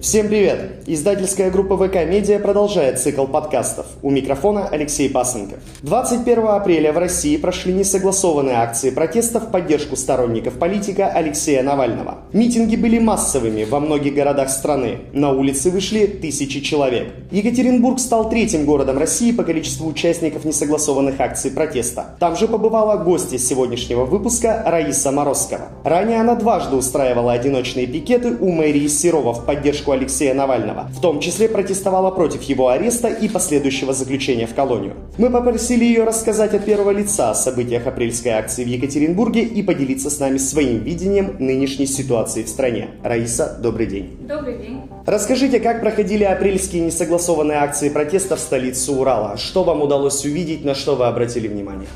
Всем привет! Издательская группа ВК Медиа продолжает цикл подкастов. У микрофона Алексей Пасынков. 21 апреля в России прошли несогласованные акции протеста в поддержку сторонников политика Алексея Навального. Митинги были массовыми во многих городах страны. На улицы вышли тысячи человек. Екатеринбург стал третьим городом России по количеству участников несогласованных акций протеста. Там же побывала гостья сегодняшнего выпуска Раиса Морозкова. Ранее она дважды устраивала одиночные пикеты у мэрии Серова в поддержку поддержку Алексея Навального. В том числе протестовала против его ареста и последующего заключения в колонию. Мы попросили ее рассказать от первого лица о событиях апрельской акции в Екатеринбурге и поделиться с нами своим видением нынешней ситуации в стране. Раиса, добрый день. Добрый день. Расскажите, как проходили апрельские несогласованные акции протеста в столице Урала? Что вам удалось увидеть, на что вы обратили внимание?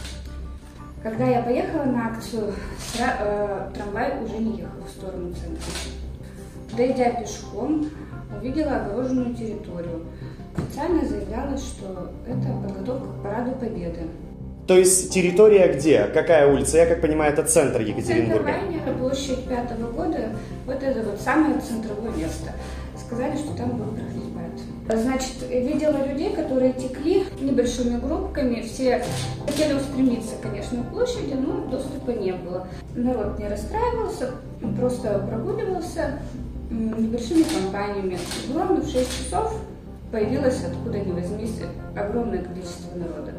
Когда я поехала на акцию, э, трамвай уже не ехал в сторону центра. Дойдя пешком, увидела огороженную территорию. Официально заявлялось, что это подготовка к параду Победы. То есть территория где? Какая улица? Я как понимаю, это центр Екатеринбурга. Центр Вайнера, площадь пятого года. Вот это вот самое центровое место. Сказали, что там будет проходить парад. Значит, видела людей, которые текли небольшими группками. Все хотели устремиться, конечно, к площади, но доступа не было. Народ не расстраивался, просто прогуливался небольшими компаниями. Ровно в 6 часов появилось откуда ни возьмись огромное количество народа.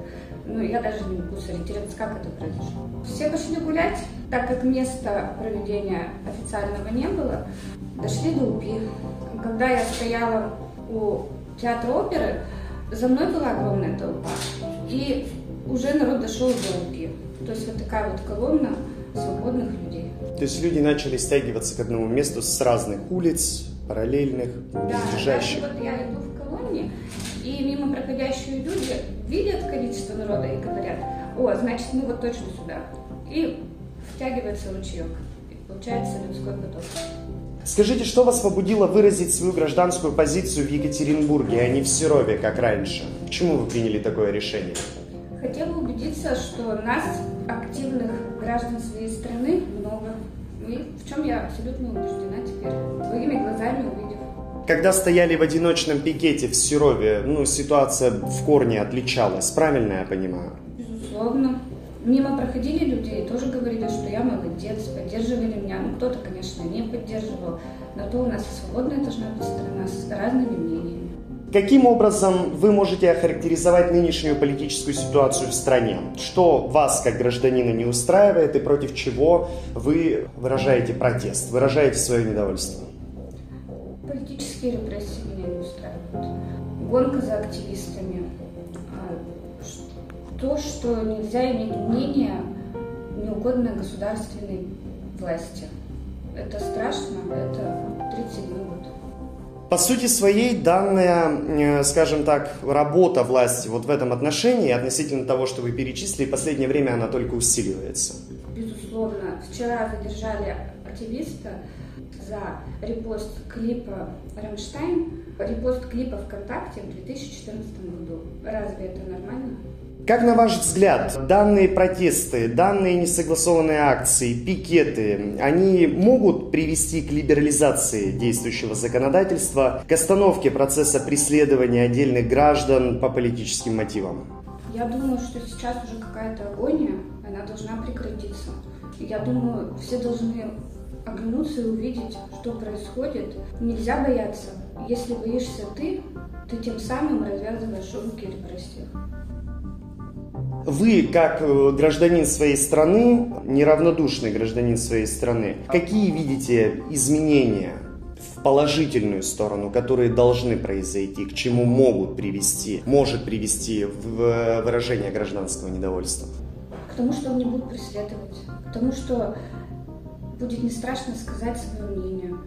Ну, я даже не могу сориентироваться, как это произошло. Все пошли гулять, так как места проведения официального не было, дошли до УПИ. Когда я стояла у театра оперы, за мной была огромная толпа. И уже народ дошел до УПИ. То есть вот такая вот колонна свободных людей. То есть люди начали стягиваться к одному месту с разных улиц, параллельных, близлежащих. Да, вот я иду в колонне, и мимо проходящие люди видят количество народа и говорят, о, значит, мы вот точно сюда. И втягивается ручеек. И получается людской поток. Скажите, что вас побудило выразить свою гражданскую позицию в Екатеринбурге, а не в Серове, как раньше? Почему вы приняли такое решение? Хотела убедиться, что нас, активных граждан своей страны, много. И в чем я абсолютно убеждена теперь, своими глазами увидев. Когда стояли в одиночном пикете в Серове, ну, ситуация в корне отличалась, правильно я понимаю? Безусловно. Мимо проходили люди и тоже говорили, что я молодец, поддерживали меня. Ну, кто-то, конечно, не поддерживал, но то у нас свободная должна быть страна с разными мнениями. Каким образом вы можете охарактеризовать нынешнюю политическую ситуацию в стране? Что вас, как гражданина, не устраивает и против чего вы выражаете протест, выражаете свое недовольство? Политические репрессии меня не устраивают. Гонка за активистами. А, то, что нельзя иметь мнение неугодное государственной власти. Это страшно, это 37 год. По сути своей, данная, э, скажем так, работа власти вот в этом отношении, относительно того, что вы перечислили, в последнее время она только усиливается. Безусловно. Вчера задержали активиста за репост клипа «Рамштайн», репост клипа ВКонтакте в 2014 году. Разве это нормально? Как на ваш взгляд, данные протесты, данные несогласованные акции, пикеты, они могут привести к либерализации действующего законодательства, к остановке процесса преследования отдельных граждан по политическим мотивам? Я думаю, что сейчас уже какая-то агония, она должна прекратиться. Я думаю, все должны оглянуться и увидеть, что происходит. Нельзя бояться. Если боишься ты, ты тем самым развязываешь руки репрессиях. Вы, как э, гражданин своей страны, неравнодушный гражданин своей страны, какие видите изменения в положительную сторону, которые должны произойти, к чему могут привести, может привести в выражение гражданского недовольства? К тому, что они будут преследовать, к тому, что будет не страшно сказать свое мнение,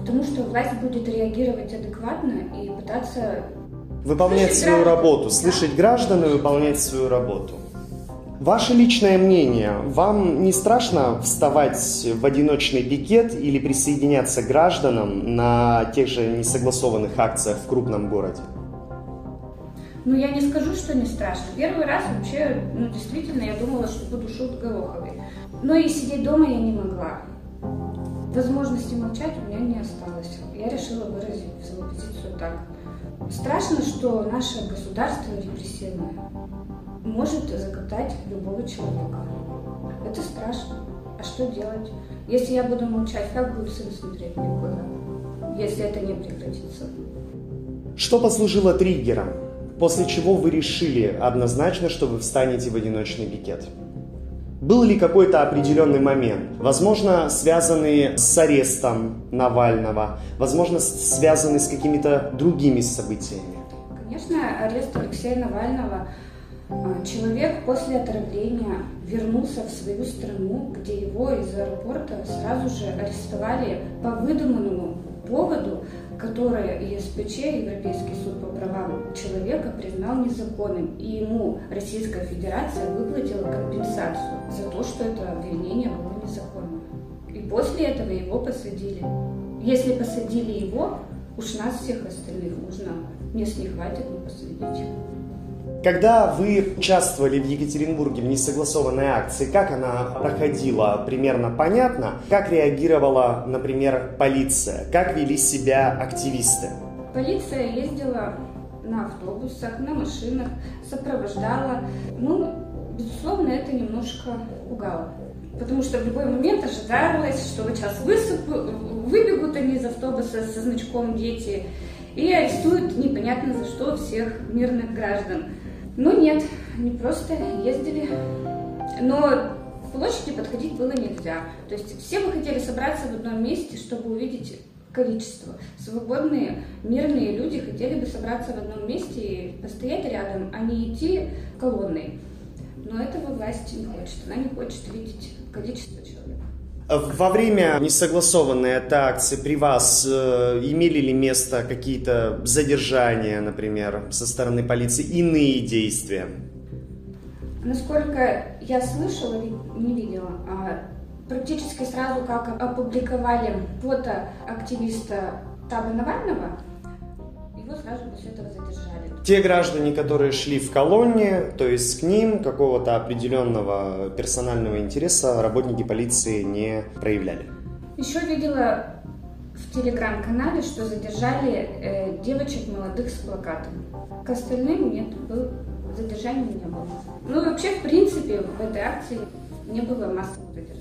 к тому, что власть будет реагировать адекватно и пытаться Выполнять свою работу, слышать граждан и выполнять свою работу. Ваше личное мнение, вам не страшно вставать в одиночный пикет или присоединяться к гражданам на тех же несогласованных акциях в крупном городе? Ну, я не скажу, что не страшно. Первый раз вообще, ну, действительно, я думала, что буду шут Гороховой. Но и сидеть дома я не могла. возможности молчать у меня не осталось. Я решила выразить свою позицию так. Страшно, что наше государство репрессивное может закатать любого человека. Это страшно. А что делать? Если я буду молчать, как будет сын смотреть мне если это не прекратится? Что послужило триггером, после чего вы решили однозначно, что вы встанете в одиночный пикет? Был ли какой-то определенный момент, возможно, связанный с арестом Навального, возможно, связанный с какими-то другими событиями? Конечно, арест Алексея Навального а, Человек после отравления вернулся в свою страну, где его из аэропорта сразу же арестовали по выдуманному поводу, который ЕСПЧ, Европейский суд по правам человека, признал незаконным, и ему Российская Федерация выплатила компенсацию за то, что это обвинение было незаконным. И после этого его посадили. Если посадили его, уж нас всех остальных нужно, если не хватит, ну посадить. Когда вы участвовали в Екатеринбурге в несогласованной акции, как она проходила, примерно понятно? Как реагировала, например, полиция? Как вели себя активисты? Полиция ездила на автобусах, на машинах, сопровождала. Ну, безусловно, это немножко пугало. Потому что в любой момент ожидалось, что вот сейчас высып... выбегут они из автобуса со значком «Дети» и арестуют непонятно за что всех мирных граждан. Но нет, не просто ездили. Но к площади подходить было нельзя. То есть все мы хотели собраться в одном месте, чтобы увидеть количество. Свободные, мирные люди хотели бы собраться в одном месте и постоять рядом, а не идти колонной. Но этого власть не хочет. Она не хочет видеть количество человек. Во время несогласованной этой акции при вас э, имели ли место какие-то задержания, например, со стороны полиции, иные действия? Насколько я слышала, не видела, а практически сразу как опубликовали фото активиста Таба Навального, его сразу после этого задержали. Те граждане, которые шли в колонне, то есть к ним какого-то определенного персонального интереса работники полиции не проявляли. Еще видела в телеграм-канале, что задержали э, девочек молодых с плакатом. К остальным нет, был, задержания не было. Ну и вообще, в принципе, в этой акции не было массового задержания.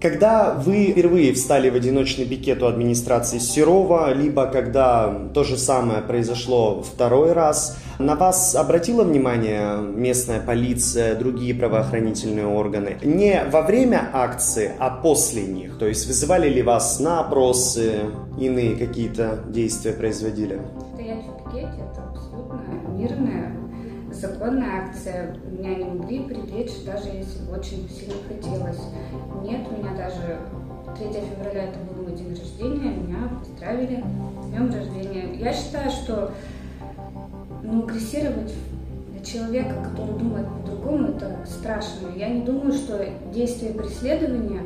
Когда вы впервые встали в одиночный пикет у администрации Серова, либо когда то же самое произошло второй раз, на вас обратила внимание местная полиция, другие правоохранительные органы? Не во время акции, а после них? То есть вызывали ли вас на опросы, иные какие-то действия производили? Стоять в пикете – это абсолютно мирная законная акция. Меня не могли привлечь, даже если бы очень сильно хотелось. Нет, меня даже 3 февраля это был мой день рождения, меня поздравили с днем рождения. Я считаю, что ну, агрессировать человека, который думает по-другому, это страшно. Я не думаю, что действия преследования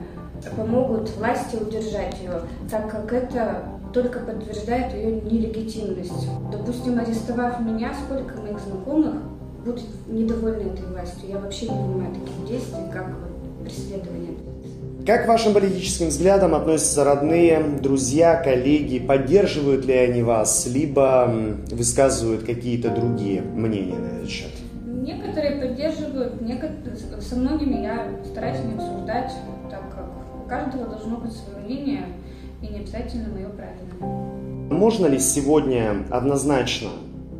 помогут власти удержать ее, так как это только подтверждает ее нелегитимность. Допустим, арестовав меня, сколько моих знакомых будут недовольны этой властью. Я вообще не понимаю таких действий, как преследование. Как вашим политическим взглядам относятся родные, друзья, коллеги? Поддерживают ли они вас, либо высказывают какие-то другие мнения на этот счет? Некоторые поддерживают, некоторые, со многими я стараюсь не обсуждать, так как у каждого должно быть свое мнение, и не обязательно мое правильное. Можно ли сегодня однозначно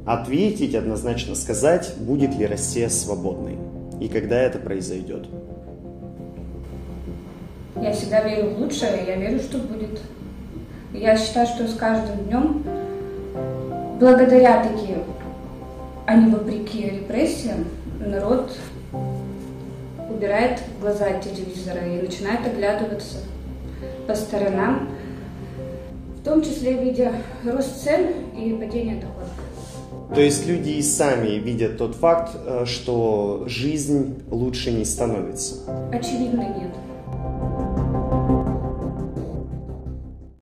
ответить, однозначно сказать, будет ли Россия свободной и когда это произойдет. Я всегда верю в лучшее, я верю, что будет. Я считаю, что с каждым днем, благодаря таким, а не вопреки репрессиям, народ убирает глаза от телевизора и начинает оглядываться по сторонам, в том числе видя рост цен и падение доходов. То есть люди и сами видят тот факт, э, что жизнь лучше не становится. Очевидно, нет.